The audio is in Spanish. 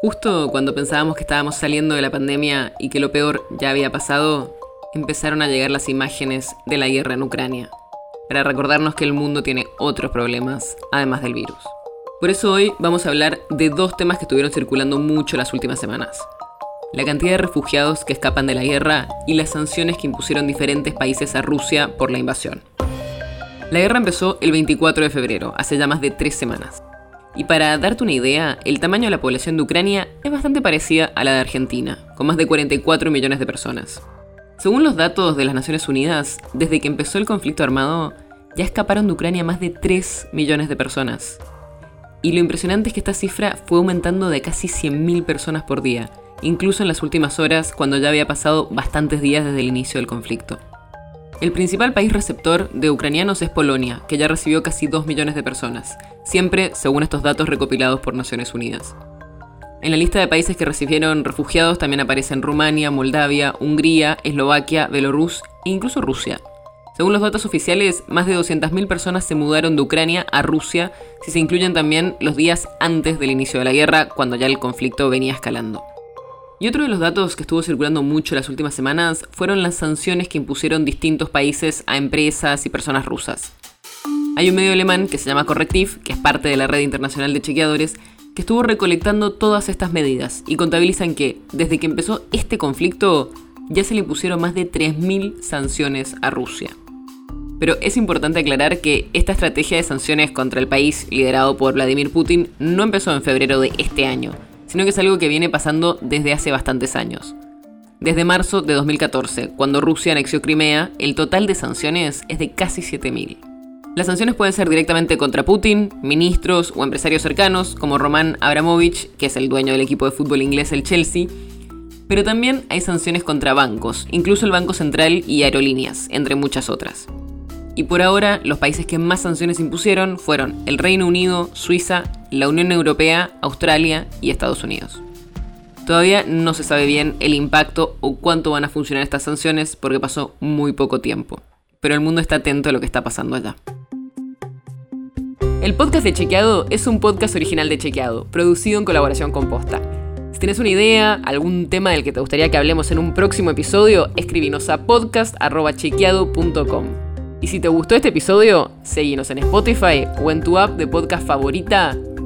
Justo cuando pensábamos que estábamos saliendo de la pandemia y que lo peor ya había pasado, empezaron a llegar las imágenes de la guerra en Ucrania, para recordarnos que el mundo tiene otros problemas, además del virus. Por eso hoy vamos a hablar de dos temas que estuvieron circulando mucho las últimas semanas. La cantidad de refugiados que escapan de la guerra y las sanciones que impusieron diferentes países a Rusia por la invasión. La guerra empezó el 24 de febrero, hace ya más de tres semanas. Y para darte una idea, el tamaño de la población de Ucrania es bastante parecida a la de Argentina, con más de 44 millones de personas. Según los datos de las Naciones Unidas, desde que empezó el conflicto armado, ya escaparon de Ucrania más de 3 millones de personas. Y lo impresionante es que esta cifra fue aumentando de casi 100.000 personas por día, incluso en las últimas horas cuando ya había pasado bastantes días desde el inicio del conflicto. El principal país receptor de ucranianos es Polonia, que ya recibió casi 2 millones de personas, siempre según estos datos recopilados por Naciones Unidas. En la lista de países que recibieron refugiados también aparecen Rumania, Moldavia, Hungría, Eslovaquia, Belarus e incluso Rusia. Según los datos oficiales, más de 200.000 personas se mudaron de Ucrania a Rusia, si se incluyen también los días antes del inicio de la guerra, cuando ya el conflicto venía escalando. Y otro de los datos que estuvo circulando mucho las últimas semanas fueron las sanciones que impusieron distintos países a empresas y personas rusas. Hay un medio alemán que se llama Correctiv, que es parte de la red internacional de chequeadores, que estuvo recolectando todas estas medidas y contabilizan que desde que empezó este conflicto ya se le impusieron más de 3.000 sanciones a Rusia. Pero es importante aclarar que esta estrategia de sanciones contra el país liderado por Vladimir Putin no empezó en febrero de este año, sino que es algo que viene pasando desde hace bastantes años. Desde marzo de 2014, cuando Rusia anexió Crimea, el total de sanciones es de casi 7.000. Las sanciones pueden ser directamente contra Putin, ministros o empresarios cercanos, como Roman Abramovich, que es el dueño del equipo de fútbol inglés el Chelsea, pero también hay sanciones contra bancos, incluso el Banco Central y aerolíneas, entre muchas otras. Y por ahora, los países que más sanciones impusieron fueron el Reino Unido, Suiza, la Unión Europea, Australia y Estados Unidos. Todavía no se sabe bien el impacto o cuánto van a funcionar estas sanciones porque pasó muy poco tiempo. Pero el mundo está atento a lo que está pasando allá. El podcast de Chequeado es un podcast original de Chequeado, producido en colaboración con Posta. Si tienes una idea, algún tema del que te gustaría que hablemos en un próximo episodio, escribinos a podcast.chequeado.com. Y si te gustó este episodio, seguinos en Spotify o en tu app de podcast favorita